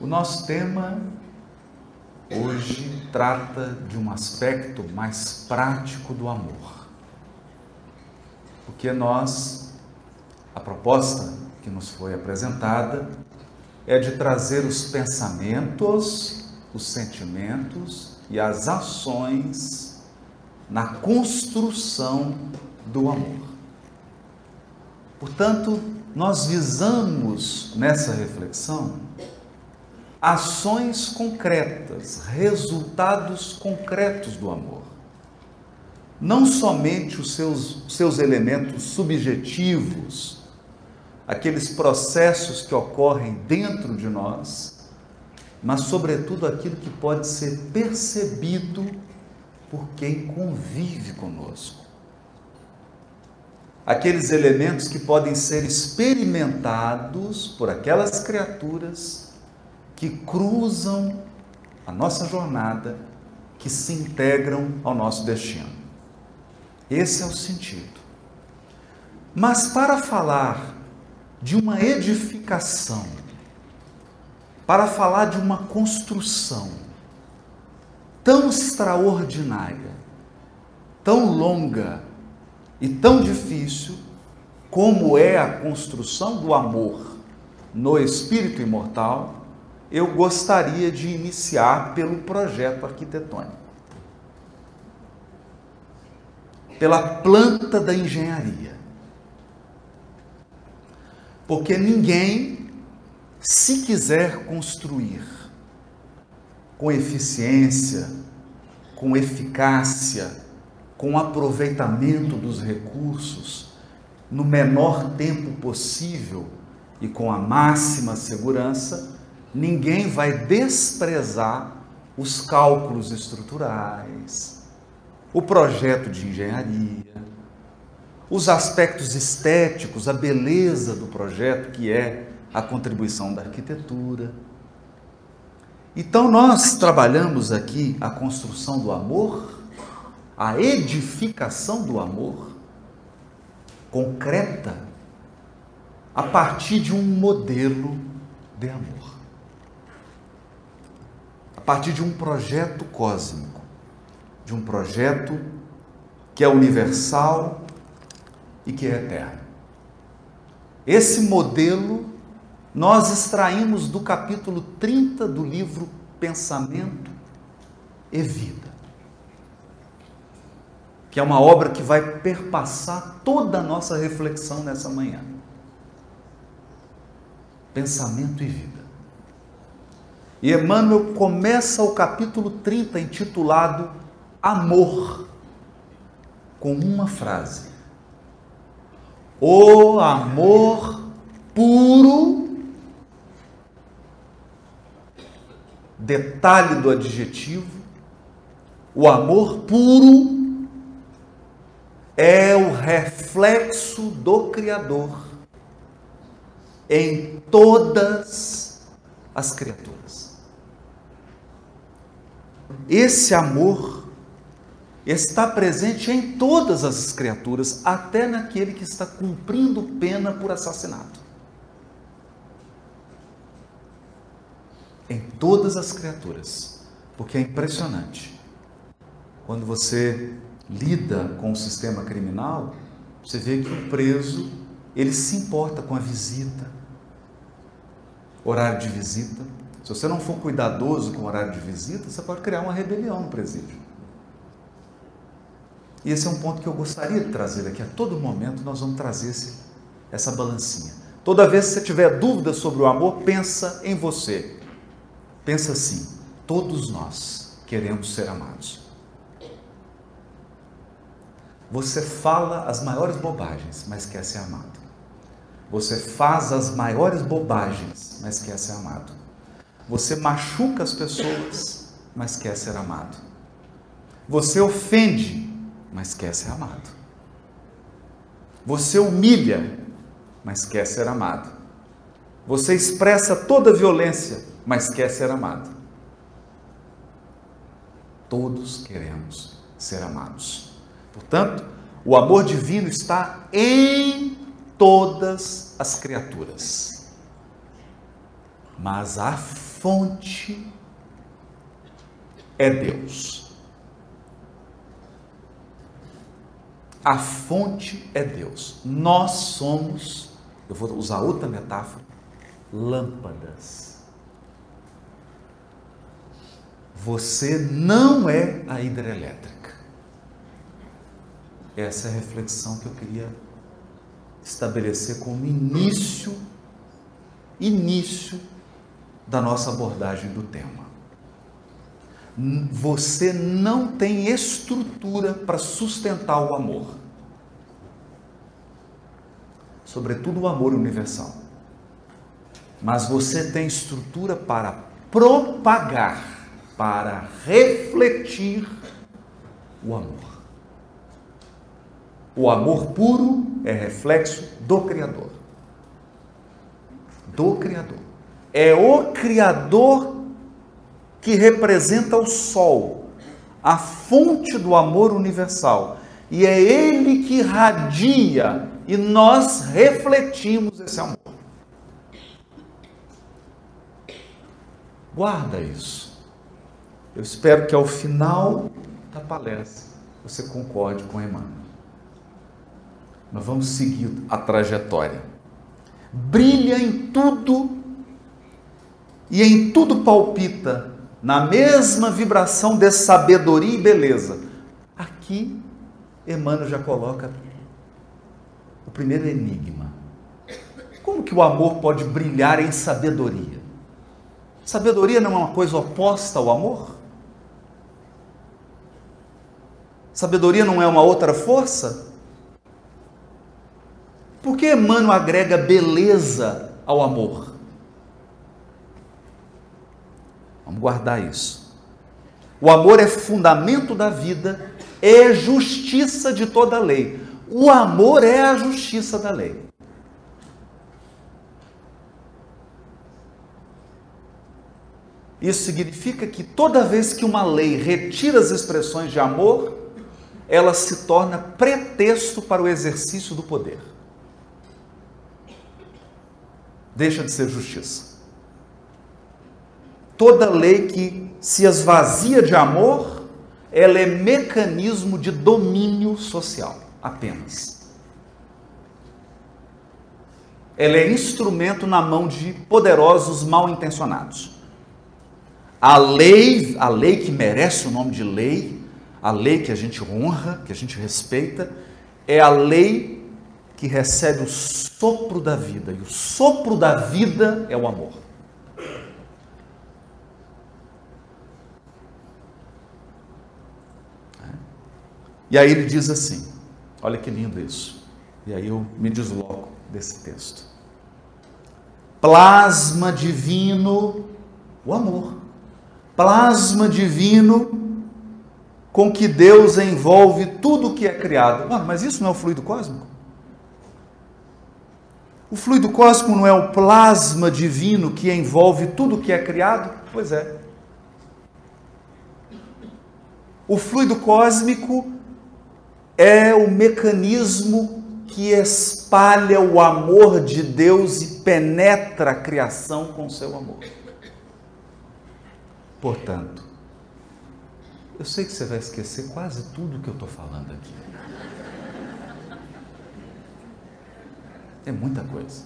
O nosso tema hoje trata de um aspecto mais prático do amor. Porque nós, a proposta que nos foi apresentada é de trazer os pensamentos, os sentimentos e as ações na construção do amor. Portanto, nós visamos nessa reflexão ações concretas, resultados concretos do amor. Não somente os seus, seus elementos subjetivos, aqueles processos que ocorrem dentro de nós, mas, sobretudo, aquilo que pode ser percebido por quem convive conosco. Aqueles elementos que podem ser experimentados por aquelas criaturas que cruzam a nossa jornada, que se integram ao nosso destino. Esse é o sentido. Mas para falar de uma edificação, para falar de uma construção tão extraordinária, tão longa e tão difícil, como é a construção do amor no espírito imortal, eu gostaria de iniciar pelo projeto arquitetônico. Pela planta da engenharia. Porque ninguém, se quiser construir com eficiência, com eficácia, com aproveitamento dos recursos, no menor tempo possível e com a máxima segurança, ninguém vai desprezar os cálculos estruturais, o projeto de engenharia, os aspectos estéticos, a beleza do projeto, que é a contribuição da arquitetura. Então, nós trabalhamos aqui a construção do amor, a edificação do amor concreta, a partir de um modelo de amor partir de um projeto cósmico, de um projeto que é universal e que é eterno. Esse modelo nós extraímos do capítulo 30 do livro Pensamento e Vida, que é uma obra que vai perpassar toda a nossa reflexão nessa manhã. Pensamento e Vida. E Emmanuel começa o capítulo 30, intitulado Amor, com uma frase: O amor puro, detalhe do adjetivo, o amor puro é o reflexo do Criador em todas as criaturas. Esse amor está presente em todas as criaturas, até naquele que está cumprindo pena por assassinato. Em todas as criaturas, porque é impressionante. Quando você lida com o sistema criminal, você vê que o preso, ele se importa com a visita, horário de visita, se você não for cuidadoso com o horário de visita, você pode criar uma rebelião no presídio. E esse é um ponto que eu gostaria de trazer aqui. A todo momento nós vamos trazer esse, essa balancinha. Toda vez que você tiver dúvida sobre o amor, pensa em você. Pensa assim: todos nós queremos ser amados. Você fala as maiores bobagens, mas quer ser amado. Você faz as maiores bobagens, mas quer ser amado. Você machuca as pessoas, mas quer ser amado. Você ofende, mas quer ser amado. Você humilha, mas quer ser amado. Você expressa toda violência, mas quer ser amado. Todos queremos ser amados. Portanto, o amor divino está em todas as criaturas. Mas a fonte é Deus. A fonte é Deus. Nós somos, eu vou usar outra metáfora, lâmpadas. Você não é a hidrelétrica. Essa é a reflexão que eu queria estabelecer como início, início da nossa abordagem do tema. Você não tem estrutura para sustentar o amor, sobretudo o amor universal. Mas você tem estrutura para propagar, para refletir o amor. O amor puro é reflexo do Criador. Do Criador. É o Criador que representa o Sol, a fonte do amor universal. E é Ele que irradia e nós refletimos esse amor. Guarda isso. Eu espero que ao final da palestra você concorde com Emmanuel. Nós vamos seguir a trajetória. Brilha em tudo e em tudo palpita na mesma vibração de sabedoria e beleza. Aqui, Emmanuel já coloca o primeiro enigma. Como que o amor pode brilhar em sabedoria? Sabedoria não é uma coisa oposta ao amor? Sabedoria não é uma outra força? Por que Emmanuel agrega beleza ao amor? Vamos guardar isso. O amor é fundamento da vida, é justiça de toda lei. O amor é a justiça da lei. Isso significa que toda vez que uma lei retira as expressões de amor, ela se torna pretexto para o exercício do poder. deixa de ser justiça. Toda lei que se esvazia de amor, ela é mecanismo de domínio social, apenas. Ela é instrumento na mão de poderosos mal intencionados. A lei, a lei que merece o nome de lei, a lei que a gente honra, que a gente respeita, é a lei que recebe o sopro da vida, e o sopro da vida é o amor. E aí ele diz assim: olha que lindo isso. E aí eu me desloco desse texto. Plasma divino, o amor. Plasma divino com que Deus envolve tudo o que é criado. Mas isso não é o fluido cósmico? O fluido cósmico não é o plasma divino que envolve tudo que é criado? Pois é. O fluido cósmico é o mecanismo que espalha o amor de Deus e penetra a criação com seu amor. Portanto, eu sei que você vai esquecer quase tudo que eu estou falando aqui. É muita coisa.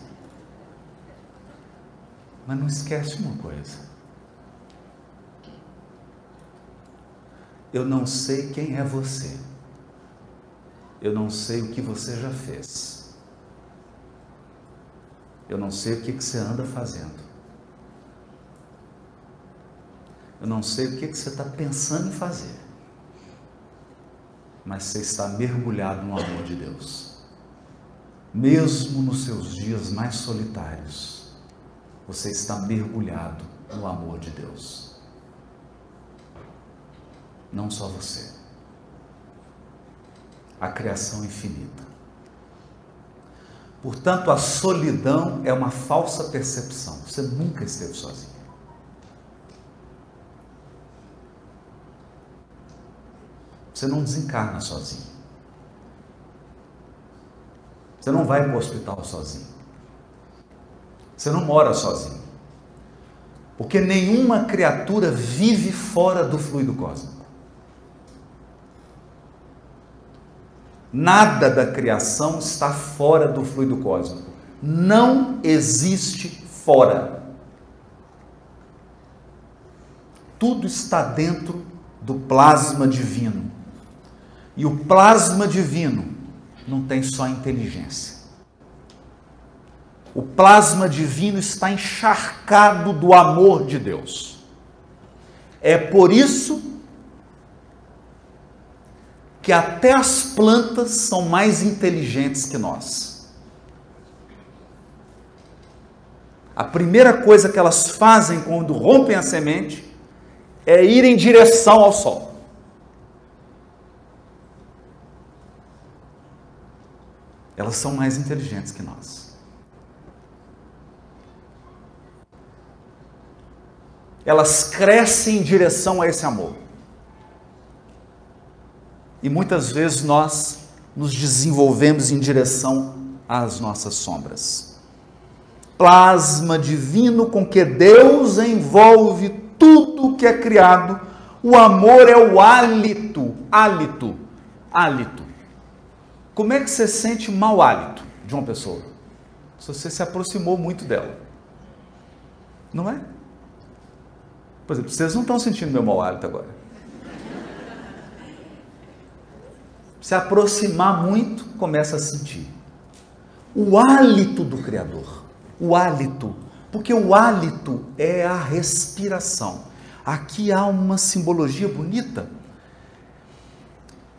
Mas não esquece uma coisa. Eu não sei quem é você. Eu não sei o que você já fez. Eu não sei o que, que você anda fazendo. Eu não sei o que, que você está pensando em fazer. Mas você está mergulhado no amor de Deus mesmo nos seus dias mais solitários, você está mergulhado no amor de Deus. Não só você, a criação infinita. Portanto, a solidão é uma falsa percepção. Você nunca esteve sozinho. Você não desencarna sozinho. Você não vai para o hospital sozinho. Você não mora sozinho. Porque nenhuma criatura vive fora do fluido cósmico. Nada da criação está fora do fluido cósmico. Não existe fora. Tudo está dentro do plasma divino. E o plasma divino não tem só inteligência. O plasma divino está encharcado do amor de Deus. É por isso que até as plantas são mais inteligentes que nós. A primeira coisa que elas fazem quando rompem a semente é ir em direção ao sol. Elas são mais inteligentes que nós. Elas crescem em direção a esse amor. E muitas vezes nós nos desenvolvemos em direção às nossas sombras. Plasma divino com que Deus envolve tudo que é criado. O amor é o hálito, hálito, hálito. Como é que você sente mau hálito de uma pessoa? Se você se aproximou muito dela. Não é? Por exemplo, vocês não estão sentindo meu mau hálito agora. Se aproximar muito, começa a sentir. O hálito do Criador. O hálito. Porque o hálito é a respiração. Aqui há uma simbologia bonita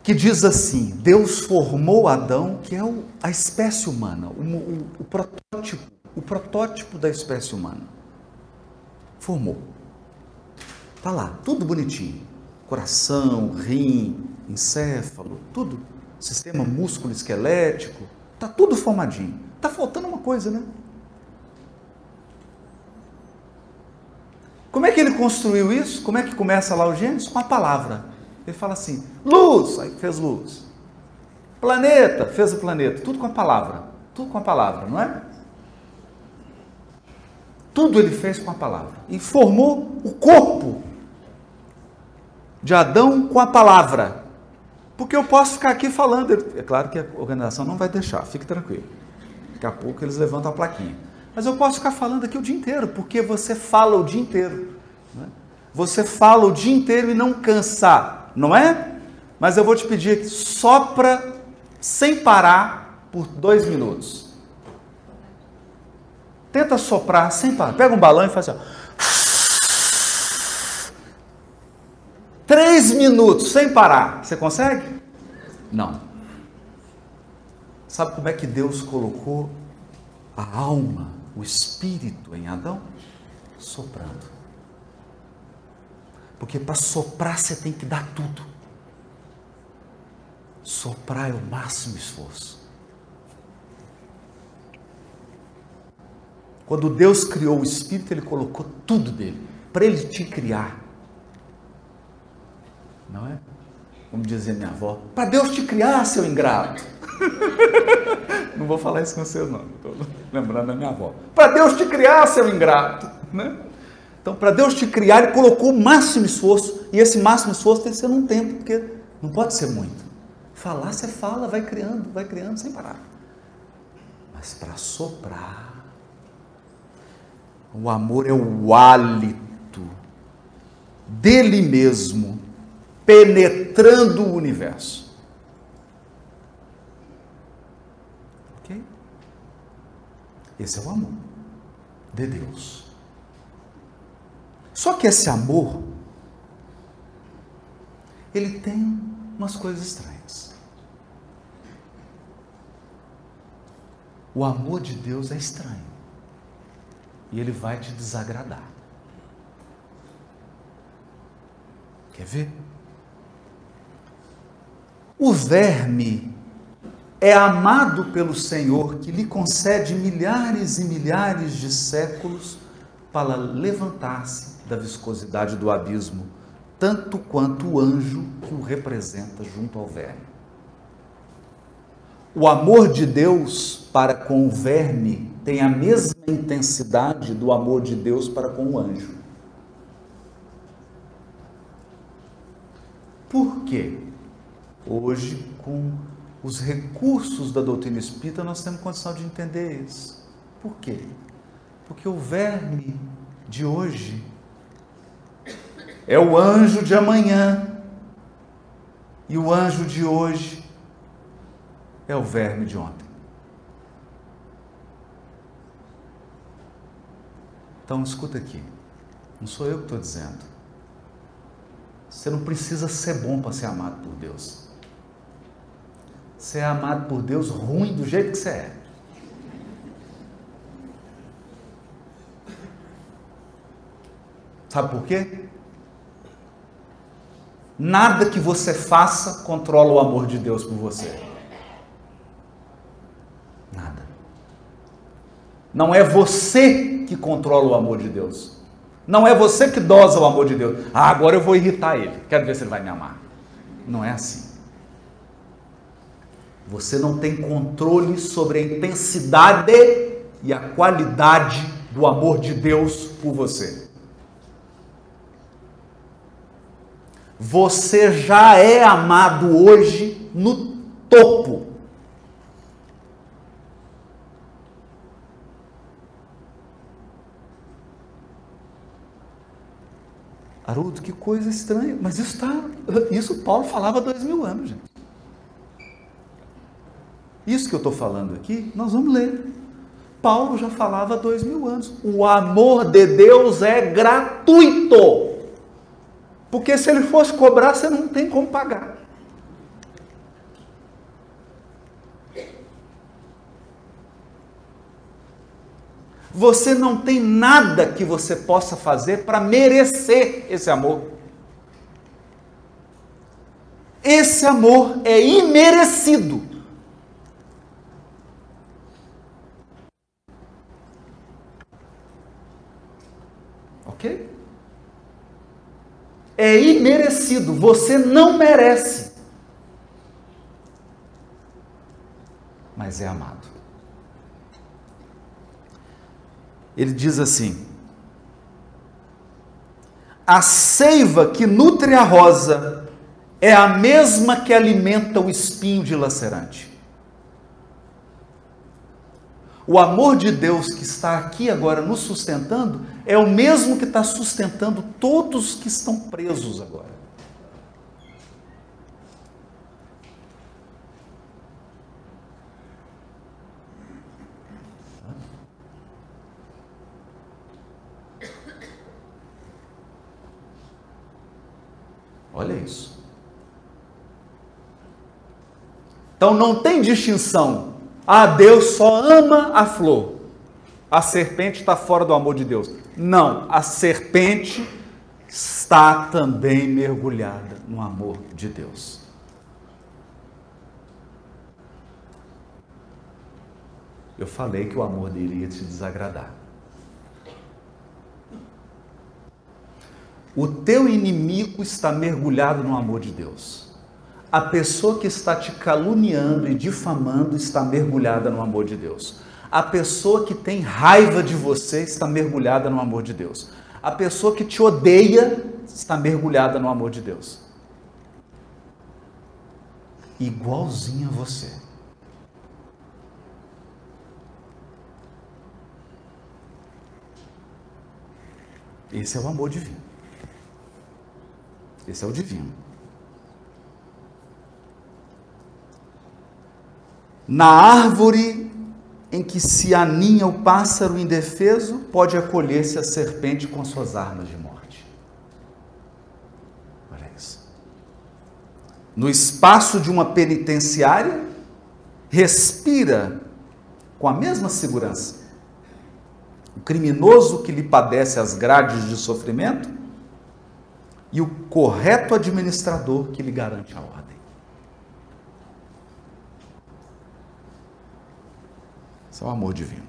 que diz assim: Deus formou Adão, que é a espécie humana, o, o, o protótipo, o protótipo da espécie humana. Formou. Está lá, tudo bonitinho. Coração, rim, encéfalo, tudo, sistema músculo esquelético, tá tudo formadinho. Tá faltando uma coisa, né? Como é que ele construiu isso? Como é que começa lá o Gênesis? Com a palavra. Ele fala assim: luz, aí fez luz. Planeta, fez o planeta. Tudo com a palavra. Tudo com a palavra, não é? Tudo ele fez com a palavra. E formou o corpo de Adão com a palavra. Porque eu posso ficar aqui falando. É claro que a organização não vai deixar, fique tranquilo. Daqui a pouco eles levantam a plaquinha. Mas eu posso ficar falando aqui o dia inteiro, porque você fala o dia inteiro. Né? Você fala o dia inteiro e não cansa, não é? Mas eu vou te pedir que sopra sem parar por dois minutos. Tenta soprar sem parar. Pega um balão e faz assim. Ó. Três minutos sem parar. Você consegue? Não. Sabe como é que Deus colocou a alma, o espírito em Adão? Soprando. Porque para soprar você tem que dar tudo. Soprar é o máximo esforço. Quando Deus criou o espírito, ele colocou tudo dele para ele te criar não é? Como dizia minha avó, para Deus te criar, seu ingrato. não vou falar isso com vocês, não. Estou lembrando da minha avó. Para Deus te criar, seu ingrato. Né? Então, para Deus te criar, Ele colocou o máximo esforço. E esse máximo esforço tem que ser num tempo, porque não pode ser muito. Falar, você fala, vai criando, vai criando sem parar. Mas para soprar, o amor é o hálito dele mesmo penetrando o universo. Ok? Esse é o amor de Deus. Só que esse amor, ele tem umas coisas estranhas. O amor de Deus é estranho. E ele vai te desagradar. Quer ver? O verme é amado pelo Senhor, que lhe concede milhares e milhares de séculos para levantar-se da viscosidade do abismo, tanto quanto o anjo que o representa junto ao verme. O amor de Deus para com o verme tem a mesma intensidade do amor de Deus para com o anjo. Por quê? Hoje, com os recursos da doutrina espírita, nós temos condição de entender isso. Por quê? Porque o verme de hoje é o anjo de amanhã. E o anjo de hoje é o verme de ontem. Então, escuta aqui. Não sou eu que estou dizendo. Você não precisa ser bom para ser amado por Deus. Você é amado por Deus ruim do jeito que você é. Sabe por quê? Nada que você faça controla o amor de Deus por você. Nada. Não é você que controla o amor de Deus. Não é você que dosa o amor de Deus. Ah, agora eu vou irritar ele. Quero ver se ele vai me amar. Não é assim. Você não tem controle sobre a intensidade e a qualidade do amor de Deus por você. Você já é amado hoje no topo Haroldo, que coisa estranha. Mas isso está. Isso Paulo falava há dois mil anos, gente. Isso que eu estou falando aqui, nós vamos ler. Paulo já falava há dois mil anos. O amor de Deus é gratuito. Porque se ele fosse cobrar, você não tem como pagar. Você não tem nada que você possa fazer para merecer esse amor. Esse amor é imerecido. Ok? É imerecido. Você não merece. Mas é amado. ele diz assim: A seiva que nutre a rosa é a mesma que alimenta o espinho dilacerante. O amor de Deus que está aqui agora nos sustentando é o mesmo que está sustentando todos que estão presos agora. Olha isso. Então não tem distinção. Ah, Deus só ama a flor. A serpente está fora do amor de Deus. Não, a serpente está também mergulhada no amor de Deus. Eu falei que o amor dele ia te desagradar. O teu inimigo está mergulhado no amor de Deus. A pessoa que está te caluniando e difamando está mergulhada no amor de Deus. A pessoa que tem raiva de você está mergulhada no amor de Deus. A pessoa que te odeia está mergulhada no amor de Deus. Igualzinho a você. Esse é o amor divino. Esse é o divino. Na árvore em que se aninha o pássaro indefeso, pode acolher-se a serpente com suas armas de morte. Olha isso. No espaço de uma penitenciária, respira com a mesma segurança. O criminoso que lhe padece as grades de sofrimento e o correto administrador que lhe garante a ordem. Esse é o amor divino.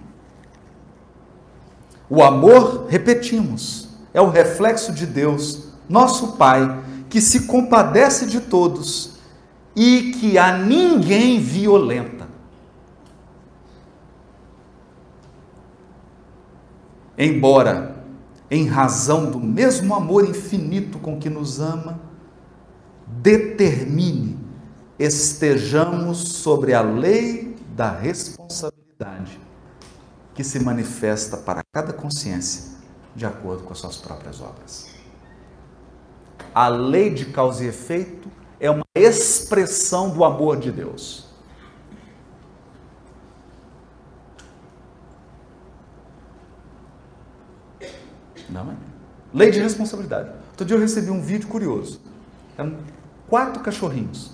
O amor, repetimos, é o reflexo de Deus, nosso Pai, que se compadece de todos e que a ninguém violenta. Embora em razão do mesmo amor infinito com que nos ama, determine estejamos sobre a lei da responsabilidade que se manifesta para cada consciência de acordo com as suas próprias obras. A lei de causa e efeito é uma expressão do amor de Deus. Não é? Lei de responsabilidade. Outro dia eu recebi um vídeo curioso. Eram quatro cachorrinhos.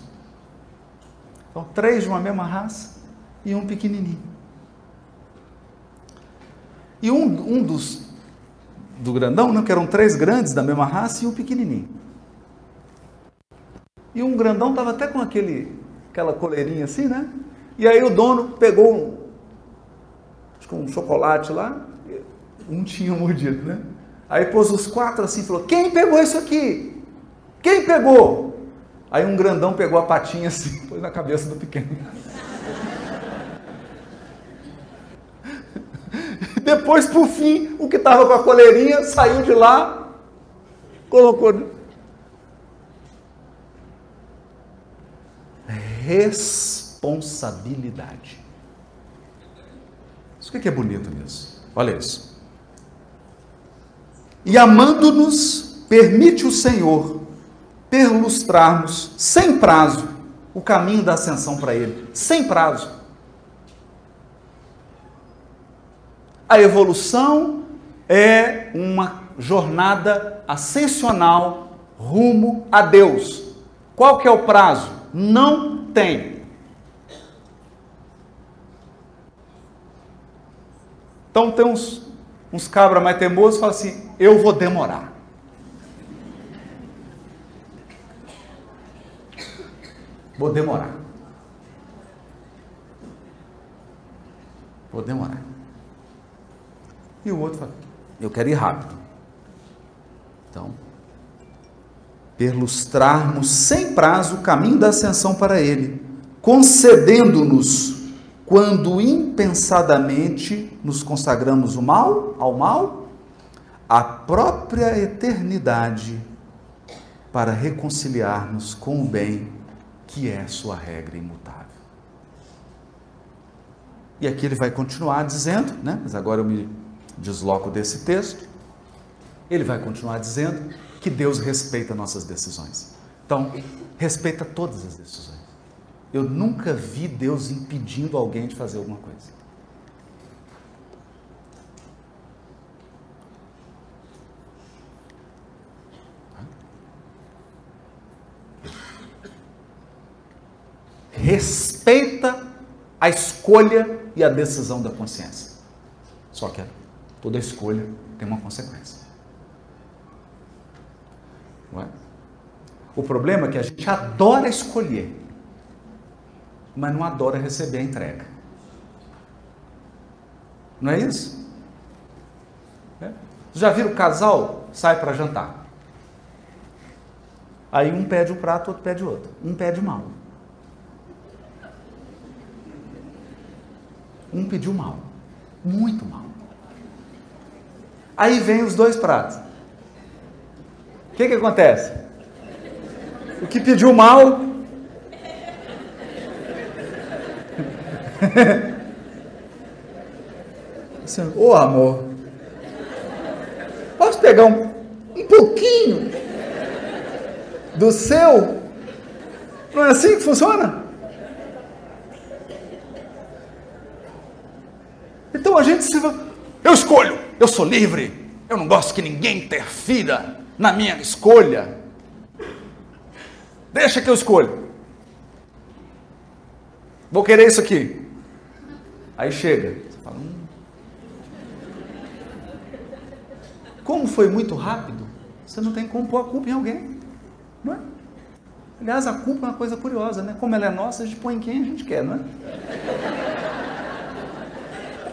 Então, três de uma mesma raça e um pequenininho. E um, um dos do grandão, não, que eram três grandes da mesma raça e um pequenininho. E um grandão estava até com aquele, aquela coleirinha assim, né? E aí o dono pegou um, acho que um chocolate lá, um tinha mordido, né? Aí pôs os quatro assim e falou: Quem pegou isso aqui? Quem pegou? Aí um grandão pegou a patinha assim, pôs na cabeça do pequeno. Depois, por fim, o que estava com a coleirinha saiu de lá, colocou. Responsabilidade. Isso o que é bonito nisso? Olha isso. E amando-nos, permite o Senhor perlustrarmos sem prazo o caminho da ascensão para Ele. Sem prazo. A evolução é uma jornada ascensional rumo a Deus. Qual que é o prazo? Não tem. Então tem uns uns cabras mais teimosos falam assim: eu vou demorar. Vou demorar. Vou demorar. E o outro fala: eu quero ir rápido. Então, perlustrarmos sem prazo o caminho da ascensão para Ele, concedendo-nos quando impensadamente nos consagramos o mal, ao mal, a própria eternidade para reconciliar-nos com o bem que é sua regra imutável. E aqui ele vai continuar dizendo, né? mas agora eu me desloco desse texto. Ele vai continuar dizendo que Deus respeita nossas decisões. Então, respeita todas as decisões. Eu nunca vi Deus impedindo alguém de fazer alguma coisa. Respeita a escolha e a decisão da consciência. Só que toda escolha tem uma consequência. É? O problema é que a gente adora escolher mas não adora receber a entrega. Não é isso? É? Já viram o casal sai para jantar? Aí um pede um prato, outro pede outro. Um pede mal. Um pediu mal. Muito mal. Aí vem os dois pratos. O que, que acontece? O que pediu mal assim, ô oh, amor, posso pegar um, um pouquinho do seu? Não é assim que funciona? Então a gente se. Eu escolho, eu sou livre, eu não gosto que ninguém interfira na minha escolha. Deixa que eu escolho. Vou querer isso aqui. Aí chega, você fala, hum. como foi muito rápido, você não tem como pôr a culpa em alguém. Não é? Aliás, a culpa é uma coisa curiosa, né? Como ela é nossa, a gente põe em quem a gente quer, não é?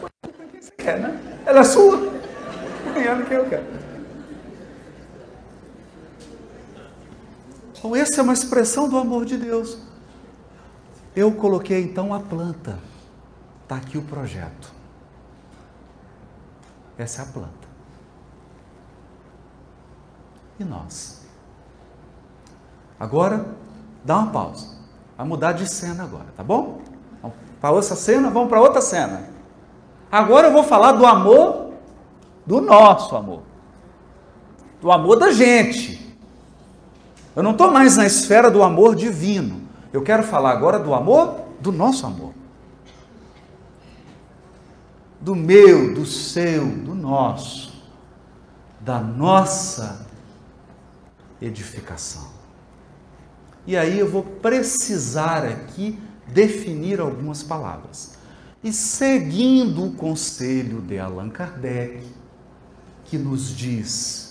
Põe em quem você quer, né? Ela é sua. Ela em quem eu quero. Então, essa é uma expressão do amor de Deus. Eu coloquei então a planta. Está aqui o projeto. Essa é a planta. E nós? Agora, dá uma pausa. Vai mudar de cena agora, tá bom? Para outra cena, vamos para outra cena. Agora eu vou falar do amor, do nosso amor. Do amor da gente. Eu não estou mais na esfera do amor divino. Eu quero falar agora do amor, do nosso amor. Do meu, do seu, do nosso. Da nossa edificação. E aí eu vou precisar aqui definir algumas palavras. E seguindo o conselho de Allan Kardec, que nos diz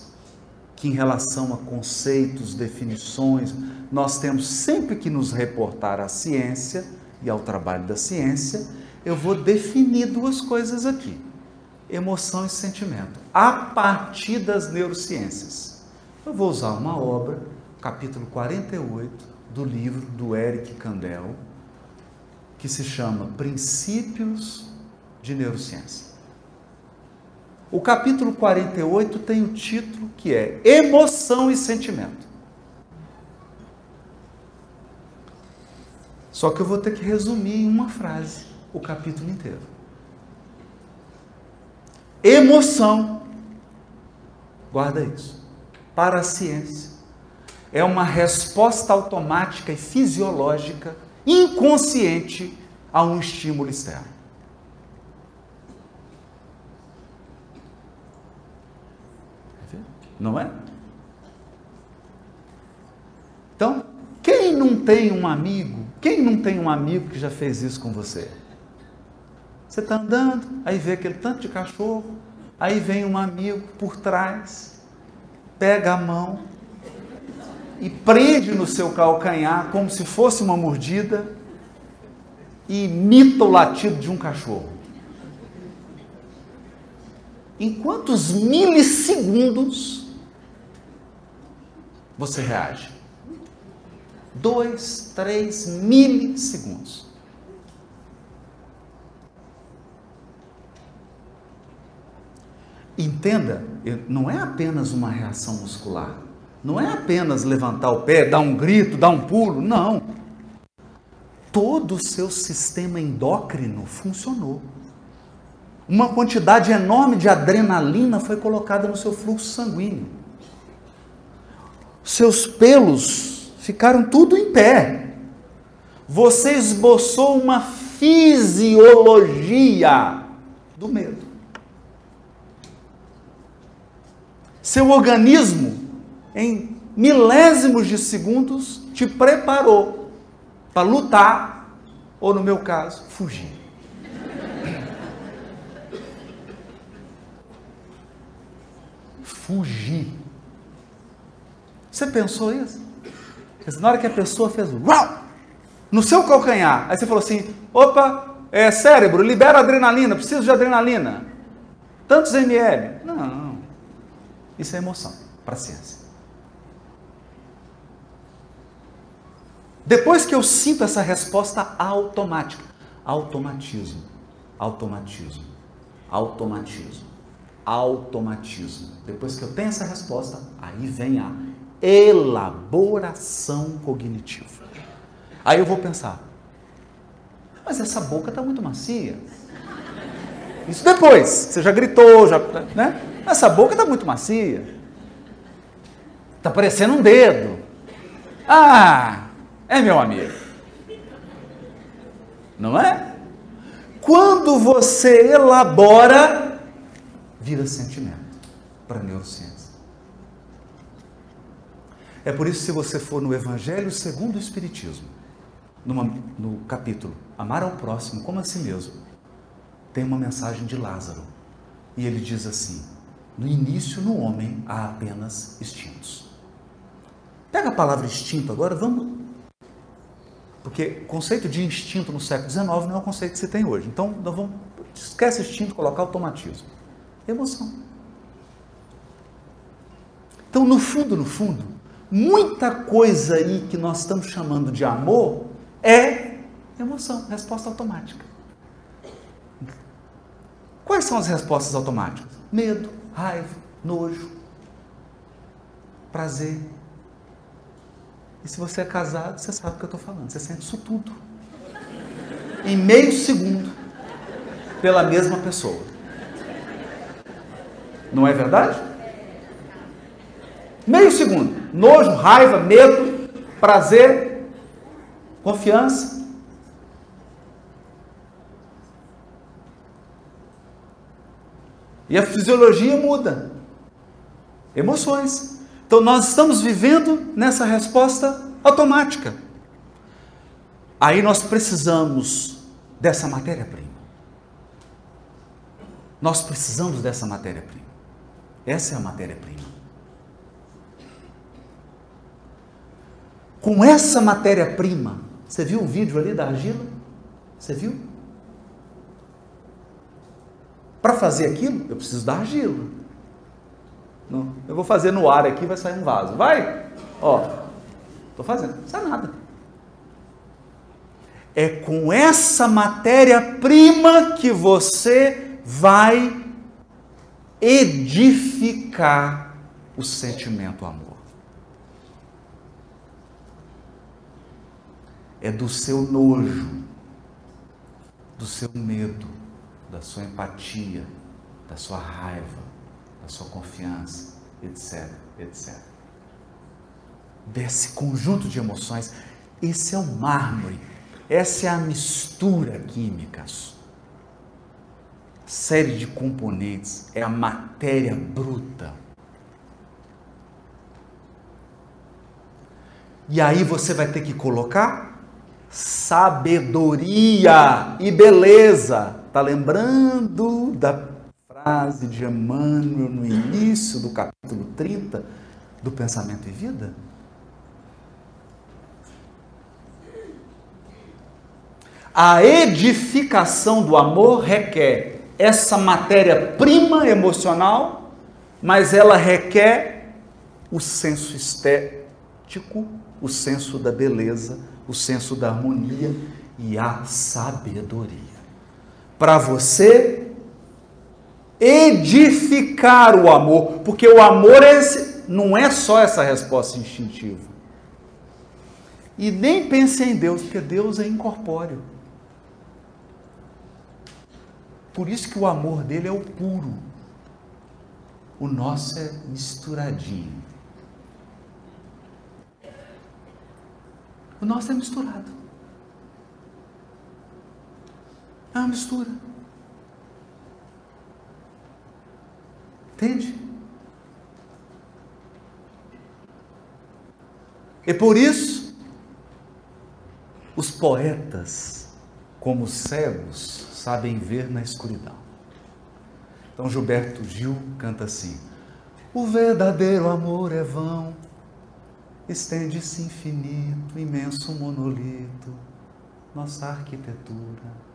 que em relação a conceitos, definições, nós temos sempre que nos reportar à ciência e ao trabalho da ciência, eu vou definir duas coisas aqui: emoção e sentimento, a partir das neurociências. Eu vou usar uma obra, capítulo 48 do livro do Eric Kandel, que se chama Princípios de Neurociência. O capítulo 48 tem o título que é Emoção e Sentimento. Só que eu vou ter que resumir em uma frase o capítulo inteiro. Emoção, guarda isso, para a ciência, é uma resposta automática e fisiológica inconsciente a um estímulo externo. Não é? Então, quem não tem um amigo, quem não tem um amigo que já fez isso com você? Você está andando, aí vê aquele tanto de cachorro, aí vem um amigo por trás, pega a mão, e prende no seu calcanhar como se fosse uma mordida e imita o latido de um cachorro. Em quantos milissegundos você reage? Dois, três milissegundos. Entenda, não é apenas uma reação muscular. Não é apenas levantar o pé, dar um grito, dar um pulo, não. Todo o seu sistema endócrino funcionou. Uma quantidade enorme de adrenalina foi colocada no seu fluxo sanguíneo. Seus pelos ficaram tudo em pé. Você esboçou uma fisiologia do medo. Seu organismo em milésimos de segundos, te preparou para lutar, ou no meu caso, fugir. Fugir. Você pensou isso? Na hora que a pessoa fez uau, no seu calcanhar, aí você falou assim: opa, é, cérebro, libera adrenalina, preciso de adrenalina. Tantos ml. Não, isso é emoção para a ciência. Depois que eu sinto essa resposta automática, automatismo, automatismo, automatismo, automatismo. Depois que eu tenho essa resposta, aí vem a elaboração cognitiva. Aí eu vou pensar, mas essa boca está muito macia. Isso depois, você já gritou, já, né? Essa boca está muito macia. Está parecendo um dedo. Ah, é, meu amigo? Não é? Quando você elabora, vira sentimento para a neurociência. É por isso, se você for no Evangelho segundo o Espiritismo, numa, no capítulo Amar ao próximo como a si mesmo, tem uma mensagem de Lázaro. E ele diz assim: No início, no homem, há apenas instintos. Pega a palavra instinto agora, vamos porque o conceito de instinto no século XIX não é o conceito que se tem hoje. Então, nós vamos, esquece instinto, colocar automatismo. Emoção. Então, no fundo, no fundo, muita coisa aí que nós estamos chamando de amor é emoção, resposta automática. Quais são as respostas automáticas? Medo, raiva, nojo, prazer, E se você é casado, você sabe o que eu estou falando. Você sente isso tudo. Em meio segundo, pela mesma pessoa. Não é verdade? Meio segundo. Nojo, raiva, medo, prazer, confiança. E a fisiologia muda. Emoções. Então nós estamos vivendo nessa resposta automática. Aí nós precisamos dessa matéria-prima. Nós precisamos dessa matéria-prima. Essa é a matéria-prima. Com essa matéria-prima, você viu o vídeo ali da argila? Você viu? Para fazer aquilo, eu preciso da argila. Não, eu vou fazer no ar aqui, vai sair um vaso. Vai! Ó, estou fazendo, não sai nada. É com essa matéria-prima que você vai edificar o sentimento amor. É do seu nojo, do seu medo, da sua empatia, da sua raiva, da sua confiança, etc, etc. Desse conjunto de emoções, esse é o mármore, essa é a mistura química. Série de componentes, é a matéria bruta. E aí você vai ter que colocar sabedoria e beleza. Tá lembrando da frase de Emmanuel no início do capítulo 30 do Pensamento e Vida? A edificação do amor requer essa matéria-prima emocional, mas ela requer o senso estético, o senso da beleza, o senso da harmonia e a sabedoria. Para você edificar o amor, porque o amor é esse, não é só essa resposta instintiva. E nem pense em Deus, porque Deus é incorpóreo. Por isso que o amor dele é o puro. O nosso é misturadinho. O nosso é misturado. É uma mistura. Entende? E por isso, os poetas, como cegos, sabem ver na escuridão. Então Gilberto Gil canta assim: O verdadeiro amor é vão, estende-se infinito, imenso monolito, nossa arquitetura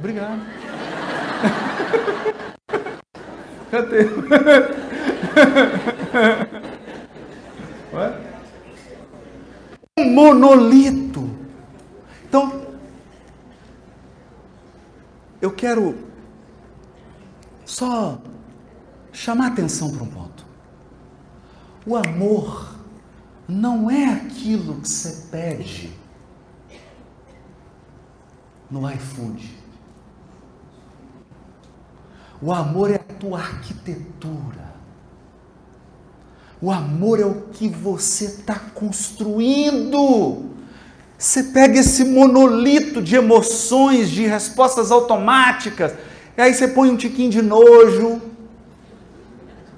Obrigado. Cadê? Um monolito. Então, eu quero só chamar atenção para um ponto. O amor não é aquilo que você pede no iFood. O amor é a tua arquitetura. O amor é o que você está construindo. Você pega esse monolito de emoções, de respostas automáticas, e aí você põe um tiquinho de nojo.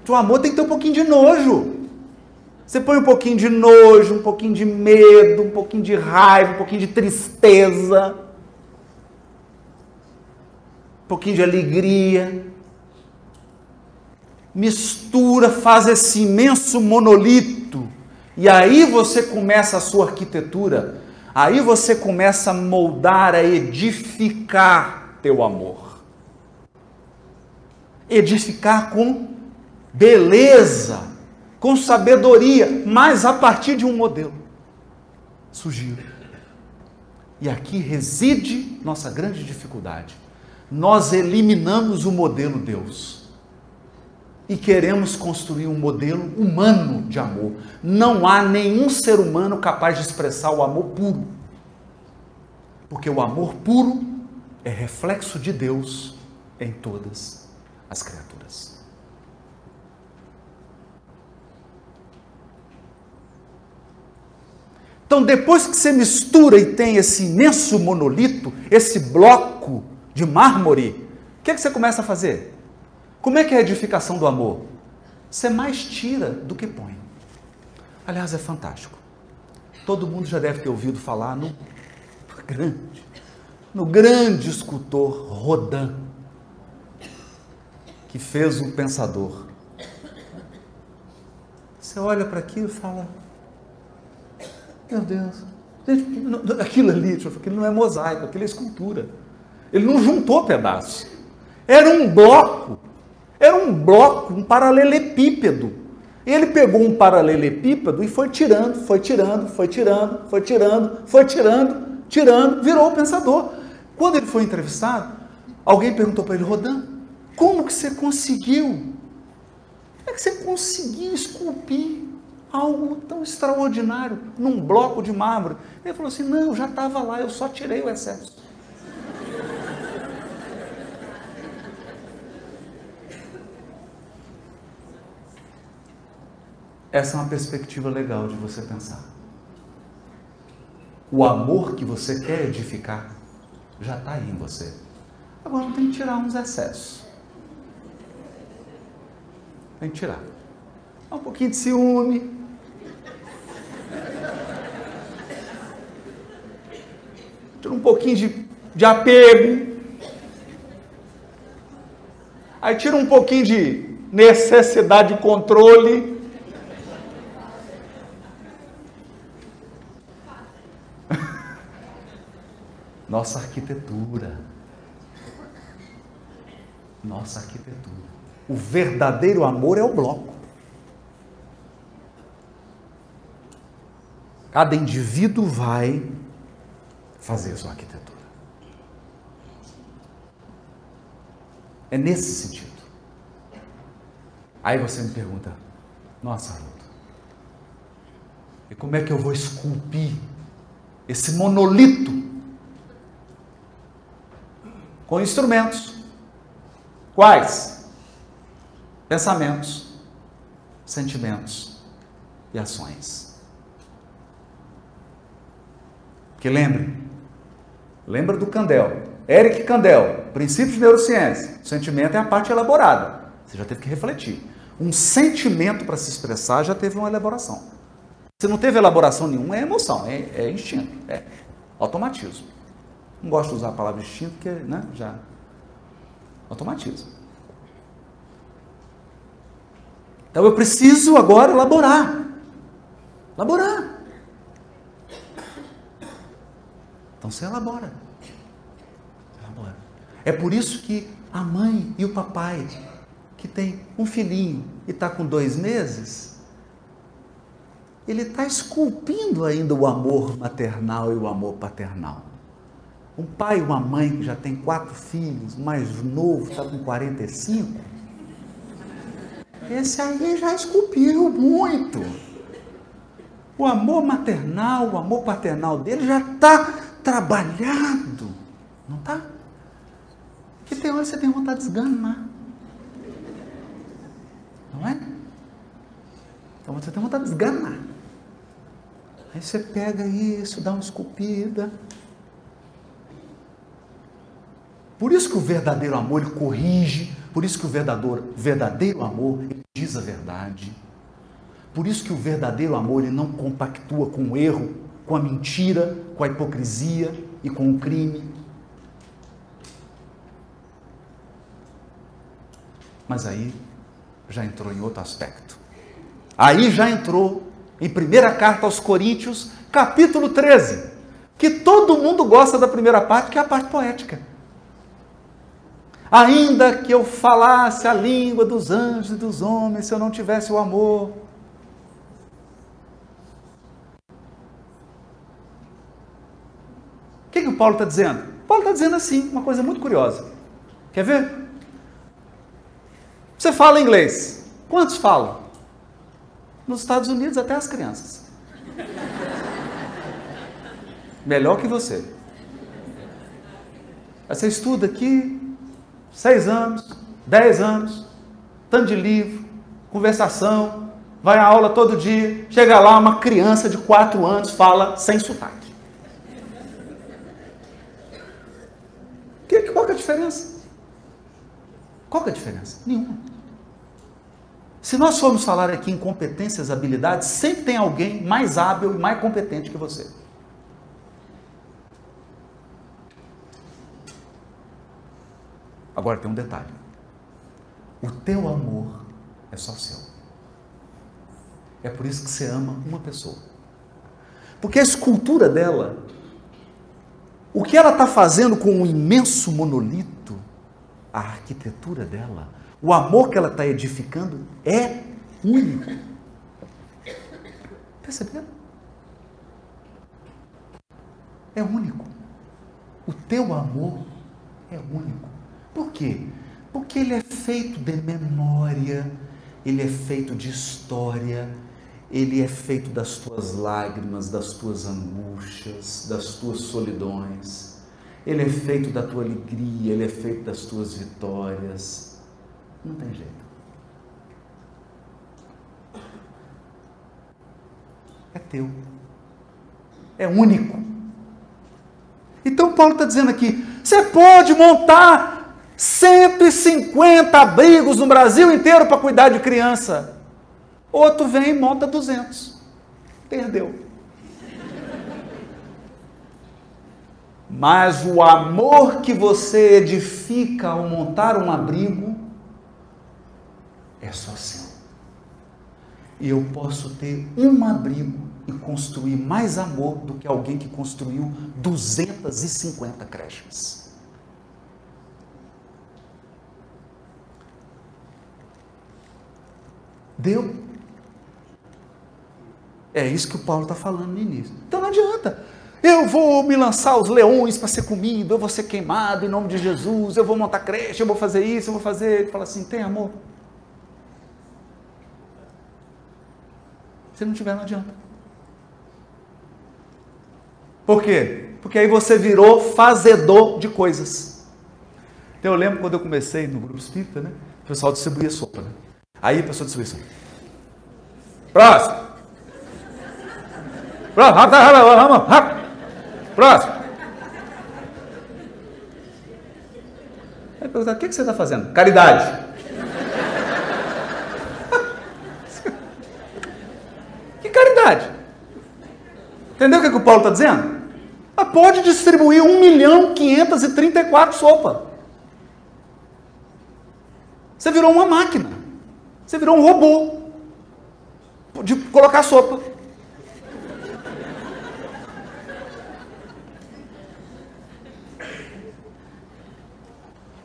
O amor tem que ter um pouquinho de nojo. Você põe um pouquinho de nojo, um pouquinho de medo, um pouquinho de raiva, um pouquinho de tristeza, um pouquinho de alegria mistura, faz esse imenso monolito. E aí você começa a sua arquitetura, aí você começa a moldar, a edificar teu amor. Edificar com beleza, com sabedoria, mas a partir de um modelo. Sugiro. E aqui reside nossa grande dificuldade. Nós eliminamos o modelo Deus e queremos construir um modelo humano de amor. Não há nenhum ser humano capaz de expressar o amor puro. Porque o amor puro é reflexo de Deus em todas as criaturas. Então, depois que você mistura e tem esse imenso monolito, esse bloco de mármore, o que, é que você começa a fazer? Como é que é a edificação do amor? Você mais tira do que põe. Aliás, é fantástico. Todo mundo já deve ter ouvido falar no grande, no grande escultor Rodin, que fez o Pensador. Você olha para aquilo e fala: Meu Deus, aquilo ali, aquilo não é mosaico, aquilo é escultura. Ele não juntou pedaços. Era um bloco era um bloco, um paralelepípedo. Ele pegou um paralelepípedo e foi tirando, foi tirando, foi tirando, foi tirando, foi tirando, tirando, virou o pensador. Quando ele foi entrevistado, alguém perguntou para ele, Rodan, como que você conseguiu? Como é que você conseguiu esculpir algo tão extraordinário num bloco de mármore? Ele falou assim, não, já estava lá, eu só tirei o excesso. Essa é uma perspectiva legal de você pensar. O amor que você quer edificar já está aí em você. Agora tem que tirar uns excessos. Tem que tirar. Um pouquinho de ciúme. Tira um pouquinho de, de apego. Aí tira um pouquinho de necessidade de controle. nossa arquitetura. Nossa arquitetura. O verdadeiro amor é o bloco. Cada indivíduo vai fazer sua arquitetura. É nesse sentido. Aí você me pergunta, nossa, Haroldo, e como é que eu vou esculpir esse monolito com instrumentos. Quais? Pensamentos, sentimentos e ações. Que lembre, lembra do Candel, Eric Candel, princípio de neurociência. O sentimento é a parte elaborada. Você já teve que refletir. Um sentimento para se expressar já teve uma elaboração. Se não teve elaboração nenhuma, é emoção, é, é instinto, é automatismo. Não gosto de usar a palavra instinto, porque né, já automatiza. Então eu preciso agora elaborar. Elaborar. Então você elabora. Elabora. É por isso que a mãe e o papai, que tem um filhinho e está com dois meses, ele está esculpindo ainda o amor maternal e o amor paternal. Um pai e uma mãe que já tem quatro filhos, mais novo está com 45, esse aí já esculpiu muito. O amor maternal, o amor paternal dele já está trabalhado, não está? Que tem hora você tem vontade de esganar. Não é? Então você tem vontade de esganar. Aí você pega isso, dá uma esculpida, Por isso que o verdadeiro amor ele corrige, por isso que o verdadeiro, verdadeiro amor diz a verdade. Por isso que o verdadeiro amor ele não compactua com o erro, com a mentira, com a hipocrisia e com o crime. Mas aí já entrou em outro aspecto. Aí já entrou em primeira carta aos Coríntios, capítulo 13, que todo mundo gosta da primeira parte, que é a parte poética. Ainda que eu falasse a língua dos anjos e dos homens, se eu não tivesse o amor. O que, que o Paulo está dizendo? Paulo está dizendo assim, uma coisa muito curiosa. Quer ver? Você fala inglês. Quantos falam? Nos Estados Unidos, até as crianças. Melhor que você. Você estuda aqui seis anos, dez anos, tanto de livro, conversação, vai à aula todo dia, chega lá, uma criança de quatro anos fala sem sotaque. Que, qual que é a diferença? Qual que é a diferença? Nenhuma. Se nós formos falar aqui em competências, habilidades, sempre tem alguém mais hábil e mais competente que você. Agora tem um detalhe. O teu amor é só seu. É por isso que você ama uma pessoa. Porque a escultura dela, o que ela está fazendo com um imenso monolito, a arquitetura dela, o amor que ela está edificando é único. Perceberam? É único. O teu amor é único. Por quê? Porque ele é feito de memória, ele é feito de história, ele é feito das tuas lágrimas, das tuas angústias, das tuas solidões. Ele é feito da tua alegria, ele é feito das tuas vitórias. Não tem jeito. É teu. É único. Então Paulo está dizendo aqui: você pode montar 150 abrigos no Brasil inteiro para cuidar de criança. Outro vem e monta 200. Perdeu. Mas o amor que você edifica ao montar um abrigo é só seu. E eu posso ter um abrigo e construir mais amor do que alguém que construiu 250 creches. Deu. É isso que o Paulo está falando no início. Então não adianta. Eu vou me lançar aos leões para ser comido, eu vou ser queimado em nome de Jesus, eu vou montar creche, eu vou fazer isso, eu vou fazer. Ele fala assim: tem amor? Se não tiver, não adianta. Por quê? Porque aí você virou fazedor de coisas. Então eu lembro quando eu comecei no grupo espírita, né? O pessoal distribuía sopa, né? Aí a pessoa distribui sopa. Próximo. Próximo. Rápido, rápido, rápido. Próximo. Aí o que você está fazendo? Caridade. que caridade? Entendeu o que, que o Paulo está dizendo? Ah, pode distribuir 1 milhão 534 sopa. Você virou uma máquina. Você virou um robô de colocar sopa.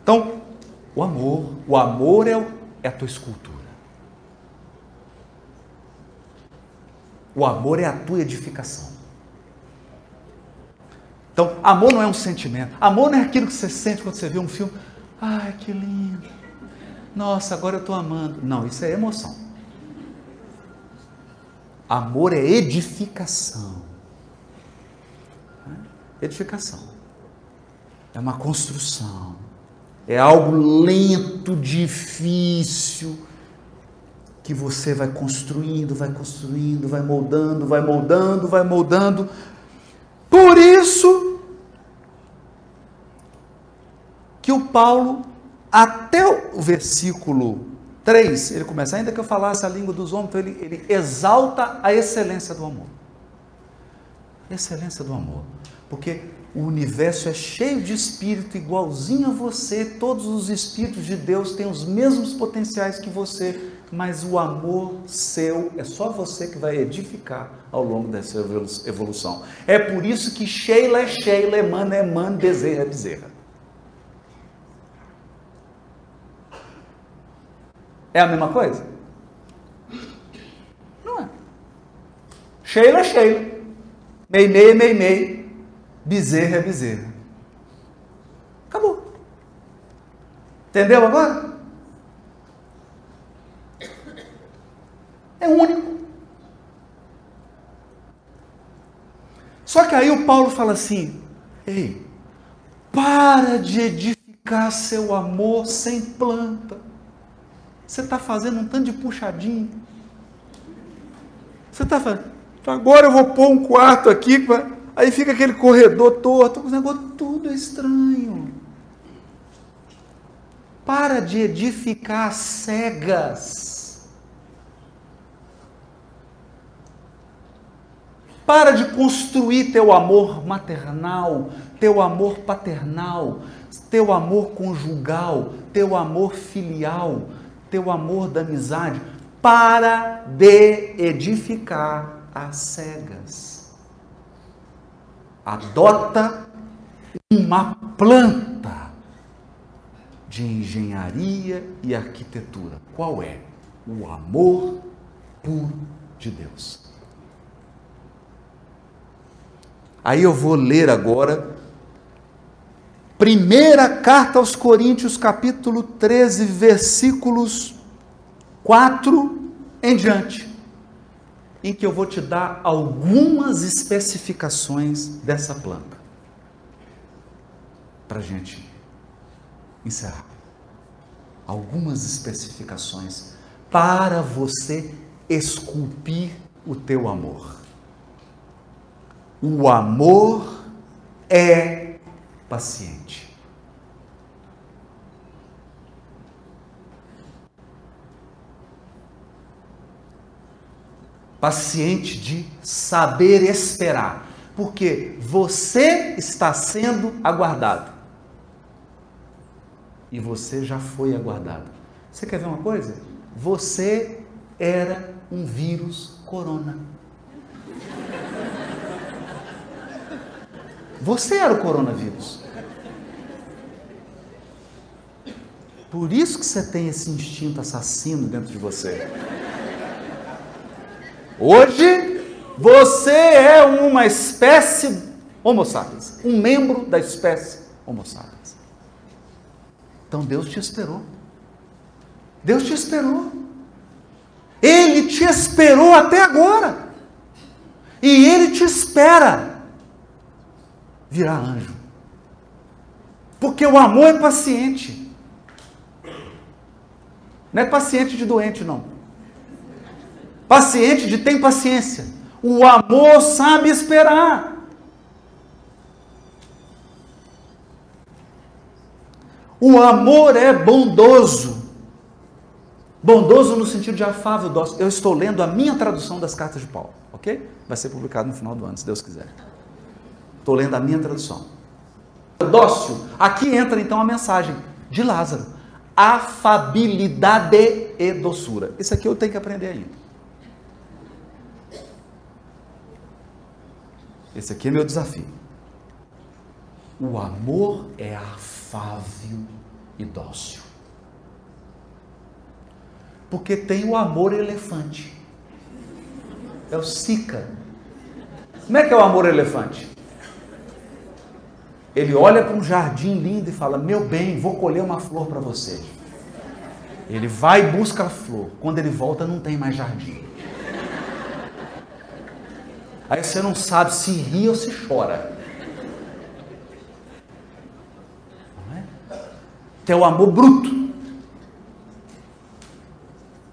Então, o amor, o amor é, é a tua escultura. O amor é a tua edificação. Então, amor não é um sentimento. Amor não é aquilo que você sente quando você vê um filme. Ai, que lindo. Nossa, agora eu estou amando. Não, isso é emoção. Amor é edificação. Edificação. É uma construção. É algo lento, difícil, que você vai construindo, vai construindo, vai moldando, vai moldando, vai moldando. Por isso que o Paulo, até o versículo 3, ele começa, ainda que eu falasse a língua dos homens, então ele, ele exalta a excelência do amor. Excelência do amor. Porque o universo é cheio de espírito igualzinho a você, todos os espíritos de Deus têm os mesmos potenciais que você, mas o amor seu é só você que vai edificar ao longo dessa evolução. É por isso que Sheila é Sheila, Emana é Emana, Bezerra é Bezerra. É a mesma coisa? Não é. Sheila é Sheila. Meimei é Meimei. Bezerra é Bezerra. Acabou. Entendeu agora? É único. Só que aí o Paulo fala assim: ei, para de edificar seu amor sem planta. Você está fazendo um tanto de puxadinho. Você está fazendo. Agora eu vou pôr um quarto aqui, aí fica aquele corredor torto, o negócio tudo estranho. Para de edificar cegas. Para de construir teu amor maternal, teu amor paternal, teu amor conjugal, teu amor filial, teu amor da amizade. Para de edificar as cegas. Adota uma planta de engenharia e arquitetura. Qual é? O amor puro de Deus. Aí eu vou ler agora Primeira carta aos Coríntios, capítulo 13, versículos 4 em diante, em que eu vou te dar algumas especificações dessa planta. Para a gente encerrar. Algumas especificações para você esculpir o teu amor. O amor é paciente. Paciente de saber esperar, porque você está sendo aguardado e você já foi aguardado. Você quer ver uma coisa? Você era um vírus corona. Você era o coronavírus. Por isso que você tem esse instinto assassino dentro de você. Hoje, você é uma espécie Homo sapiens, um membro da espécie Homo sapiens. Então Deus te esperou. Deus te esperou. Ele te esperou até agora. E ele te espera virar anjo. Porque o amor é paciente. Não é paciente de doente, não. Paciente de tem paciência. O amor sabe esperar. O amor é bondoso. Bondoso no sentido de afável, dócil. Eu estou lendo a minha tradução das cartas de Paulo, ok? Vai ser publicado no final do ano, se Deus quiser. Estou lendo a minha tradução. Dócil. Aqui entra então a mensagem de Lázaro. Afabilidade e doçura. Isso aqui eu tenho que aprender ainda. Esse aqui é meu desafio. O amor é afável e dócil. Porque tem o amor elefante. É o Sica. Como é que é o amor elefante? Ele olha para um jardim lindo e fala: Meu bem, vou colher uma flor para você. Ele vai e busca a flor. Quando ele volta, não tem mais jardim. Aí você não sabe se ri ou se chora. que é o amor bruto.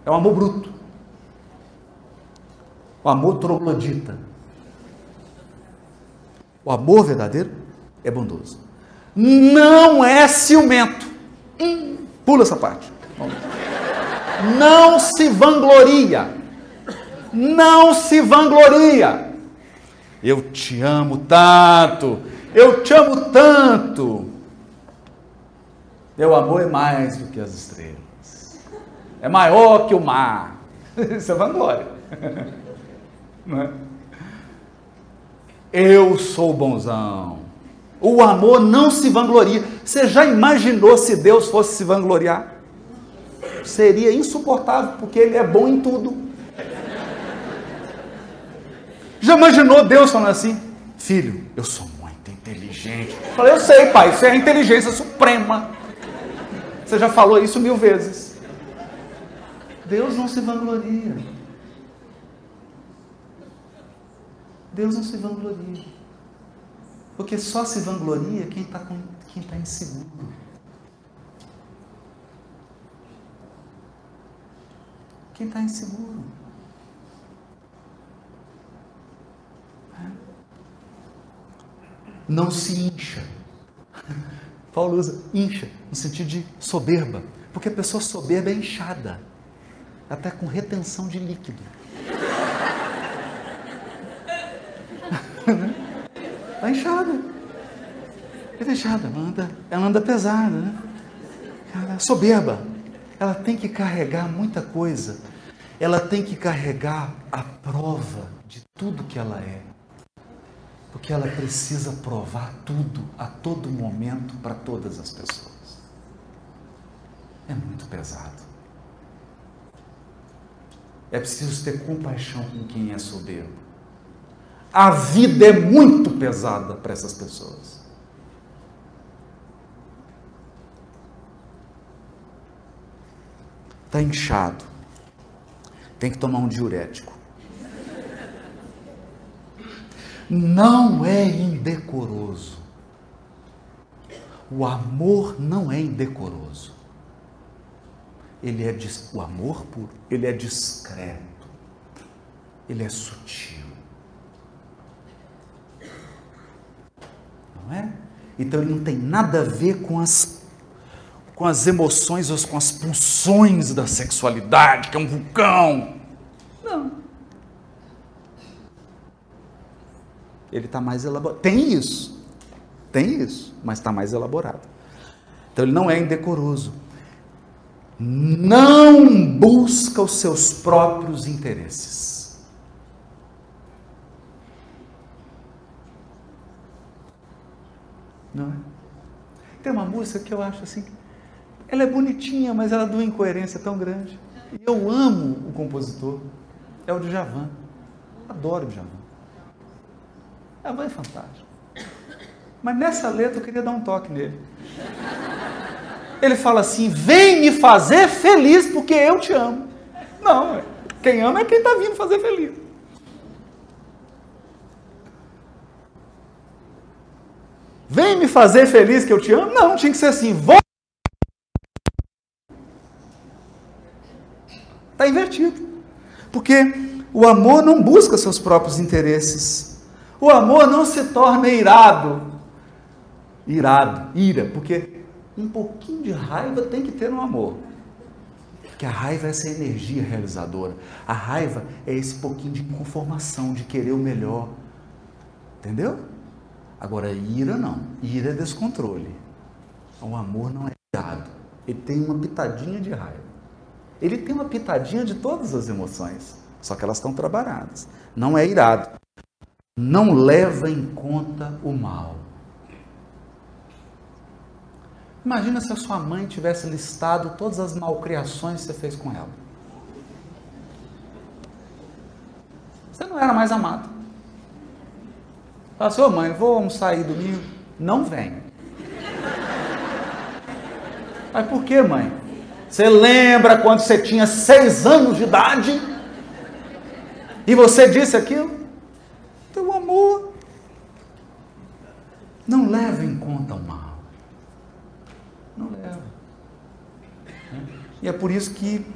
É o amor bruto. O amor troglodita. O amor verdadeiro é bondoso. Não é ciumento. Hum, pula essa parte. Não se vangloria. Não se vangloria. Eu te amo tanto. Eu te amo tanto. Meu amor é mais do que as estrelas. É maior que o mar. Isso é vanglória. Não é? Eu sou bonzão. O amor não se vangloria. Você já imaginou se Deus fosse se vangloriar? Seria insuportável, porque ele é bom em tudo. Já imaginou Deus falando assim? Filho, eu sou muito inteligente. Eu falei, eu sei, pai, isso é a inteligência suprema. Você já falou isso mil vezes. Deus não se vangloria. Deus não se vangloria. Porque só se vangloria quem está quem tá inseguro. Quem está inseguro. É. Não se incha. Paulo usa incha no sentido de soberba, porque a pessoa soberba é inchada, até com retenção de líquido. Está inchada. Está inchada, ela anda, ela anda pesada, né? Ela é soberba. Ela tem que carregar muita coisa. Ela tem que carregar a prova de tudo que ela é. Porque ela precisa provar tudo a todo momento para todas as pessoas. É muito pesado. É preciso ter compaixão com quem é soberbo a vida é muito pesada para essas pessoas. Está inchado. Tem que tomar um diurético. Não é indecoroso. O amor não é indecoroso. Ele é o amor puro, ele é discreto. Ele é sutil. Não é? Então ele não tem nada a ver com as, com as emoções ou com as pulsões da sexualidade, que é um vulcão. Não. Ele está mais elaborado. Tem isso. Tem isso, mas está mais elaborado. Então ele não é indecoroso. Não busca os seus próprios interesses. Não é? Tem uma música que eu acho assim, ela é bonitinha, mas ela dá uma incoerência tão grande. E eu amo o compositor, é o Djavan. Adoro o Djavan. Djavan é fantástico. Mas nessa letra eu queria dar um toque nele. Ele fala assim: vem me fazer feliz porque eu te amo. Não, quem ama é quem está vindo fazer feliz. Vem me fazer feliz que eu te amo? Não, tinha que ser assim. Vou... Está invertido. Porque o amor não busca seus próprios interesses. O amor não se torna irado. Irado, ira, porque um pouquinho de raiva tem que ter no amor. Porque a raiva é essa energia realizadora. A raiva é esse pouquinho de conformação, de querer o melhor. Entendeu? Agora, ira não. Ira é descontrole. O amor não é irado. Ele tem uma pitadinha de raiva. Ele tem uma pitadinha de todas as emoções, só que elas estão trabalhadas. Não é irado. Não leva em conta o mal. Imagina se a sua mãe tivesse listado todas as malcriações que você fez com ela. Você não era mais amado. Fala assim, ô mãe, vou almoçar aí domingo. Não vem. Mas por que, mãe? Você lembra quando você tinha seis anos de idade? E você disse aquilo? Teu amor. Não leva em conta o mal. Não leva. E é por isso que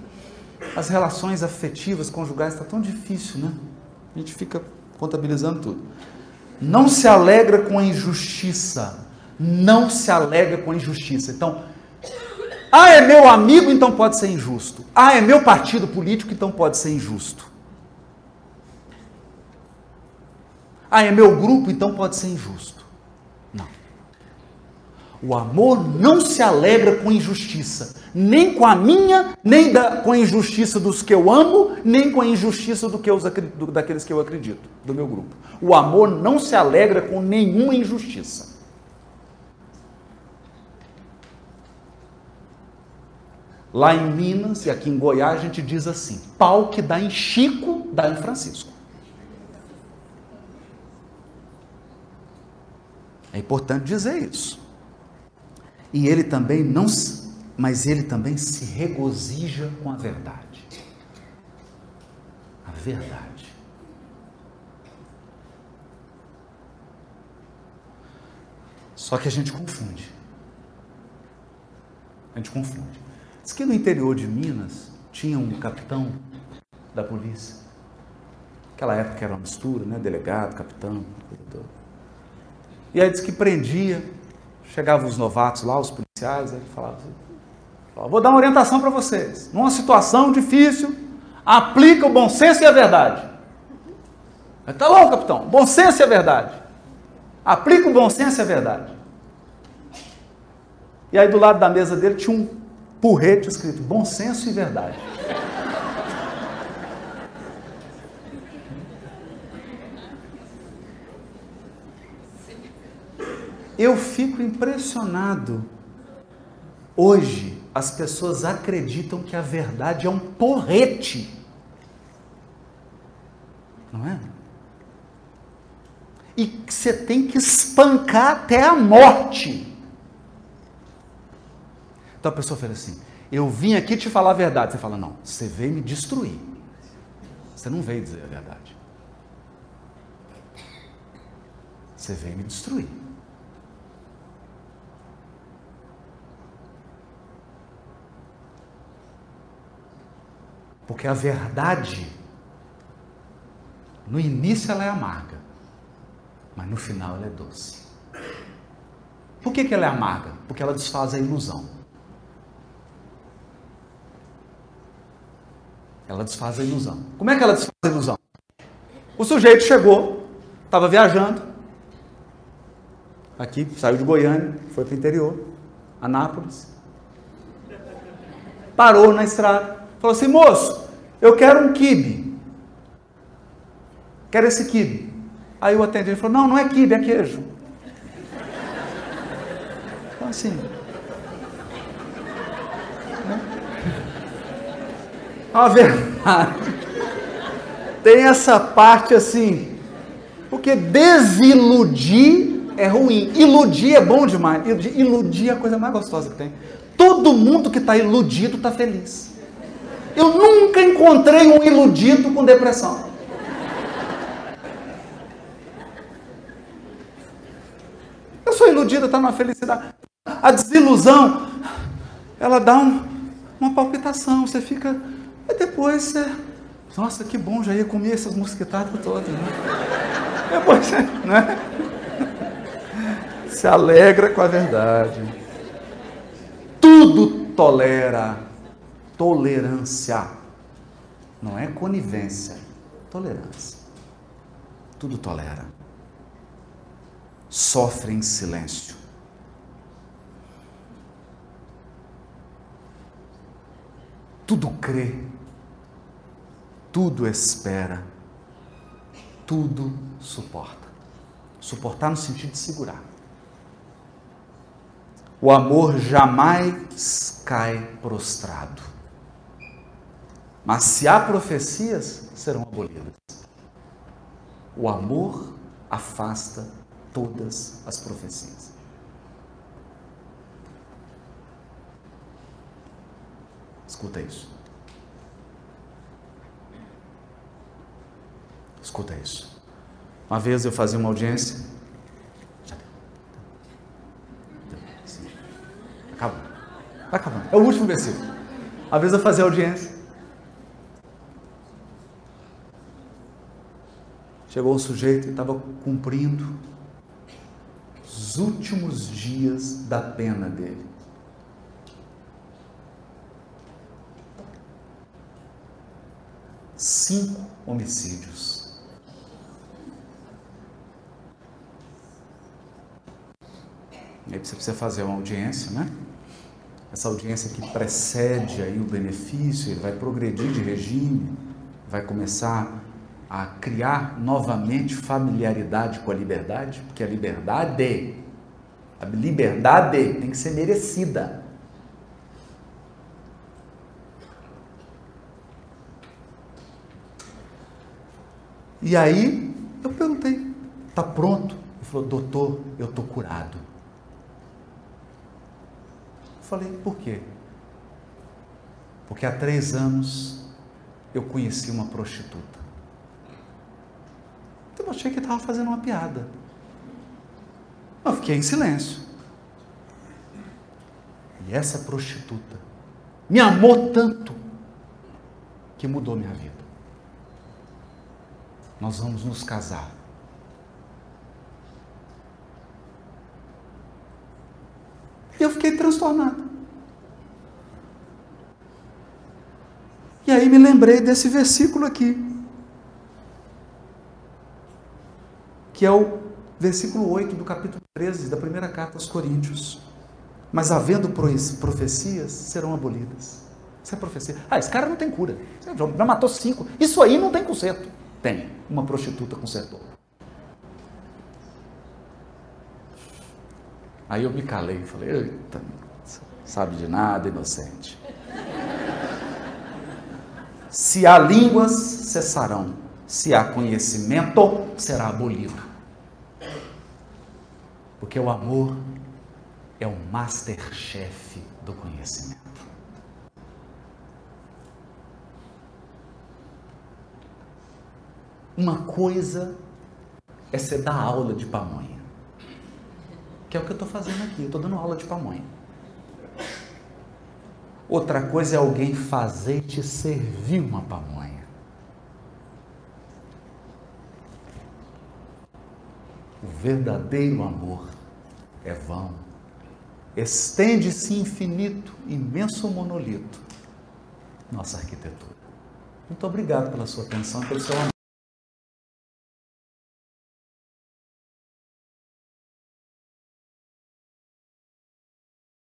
as relações afetivas, conjugais, está tão difícil, né? A gente fica contabilizando tudo. Não se alegra com a injustiça. Não se alegra com a injustiça. Então, ah, é meu amigo, então pode ser injusto. Ah, é meu partido político, então pode ser injusto. Ah, é meu grupo, então pode ser injusto. Não. O amor não se alegra com injustiça, nem com a minha, nem da, com a injustiça dos que eu amo, nem com a injustiça do que eu, do, daqueles que eu acredito, do meu grupo. O amor não se alegra com nenhuma injustiça. Lá em Minas e aqui em Goiás a gente diz assim: pau que dá em Chico, dá em Francisco. É importante dizer isso. E ele também não, mas ele também se regozija com a verdade. A verdade. Só que a gente confunde. A gente confunde. Diz que no interior de Minas tinha um capitão da polícia. Aquela época era uma mistura, né? Delegado, capitão, coisa E aí diz que prendia, chegavam os novatos lá, os policiais, aí ele falava assim, vou dar uma orientação para vocês. Numa situação difícil, aplica o bom senso e a verdade. Tá bom, capitão, bom senso e a verdade. Aplica o bom senso e a verdade. E aí do lado da mesa dele tinha um porrete escrito bom senso e verdade. Eu fico impressionado. Hoje, as pessoas acreditam que a verdade é um porrete. Não é? E que você tem que espancar até a morte. Então a pessoa fala assim: Eu vim aqui te falar a verdade. Você fala: Não, você veio me destruir. Você não veio dizer a verdade. Você veio me destruir. Porque a verdade, no início ela é amarga, mas no final ela é doce. Por que, que ela é amarga? Porque ela desfaz a ilusão. Ela desfaz a ilusão. Como é que ela desfaz a ilusão? O sujeito chegou, estava viajando, aqui, saiu de Goiânia, foi para o interior, Anápolis, parou na estrada, Falou assim, moço, eu quero um kibe. Quero esse kibe. Aí o atendente falou, não, não é kibe, é queijo. Então assim. Né? A verdade. Tem essa parte assim. Porque desiludir é ruim. Iludir é bom demais. Iludir é a coisa mais gostosa que tem. Todo mundo que está iludido está feliz. Eu nunca encontrei um iludido com depressão. Eu sou iludida, está na felicidade. A desilusão, ela dá um, uma palpitação, você fica. E depois você. Nossa, que bom, já ia comer essas mosquitadas todas. Né? Depois você. Né? Se alegra com a verdade. Tudo tolera tolerância. Não é conivência, tolerância. Tudo tolera. Sofre em silêncio. Tudo crê, tudo espera, tudo suporta. Suportar no sentido de segurar. O amor jamais cai prostrado. Mas se há profecias, serão abolidas. O amor afasta todas as profecias. Escuta isso. Escuta isso. Uma vez eu fazia uma audiência. Acabou. Vai acabando. É o último versículo. Uma vez eu fazia audiência. Chegou o sujeito e estava cumprindo os últimos dias da pena dele. Cinco homicídios. E aí você precisa fazer uma audiência, né? Essa audiência que precede aí o benefício, ele vai progredir de regime, vai começar a criar novamente familiaridade com a liberdade, porque a liberdade, a liberdade tem que ser merecida. E aí eu perguntei, tá pronto? Ele falou, doutor, eu tô curado. Eu falei, por quê? Porque há três anos eu conheci uma prostituta. Eu achei que estava fazendo uma piada. Eu fiquei em silêncio. E essa prostituta me amou tanto que mudou minha vida. Nós vamos nos casar. E eu fiquei transtornado. E aí me lembrei desse versículo aqui, que é o versículo 8 do capítulo 13 da primeira carta aos Coríntios. Mas havendo profecias, serão abolidas. Isso é profecia. Ah, esse cara não tem cura. Já matou cinco. Isso aí não tem conserto. Tem. Uma prostituta consertou. Aí eu me calei e falei, eita, sabe de nada, inocente. Se há línguas, cessarão. Se há conhecimento, será abolido. Porque o amor é o masterchef do conhecimento. Uma coisa é você dar aula de pamonha, que é o que eu estou fazendo aqui, estou dando aula de pamonha. Outra coisa é alguém fazer te servir uma pamonha. O verdadeiro amor é vão. Estende-se infinito, imenso monolito, nossa arquitetura. Muito obrigado pela sua atenção pelo seu amor.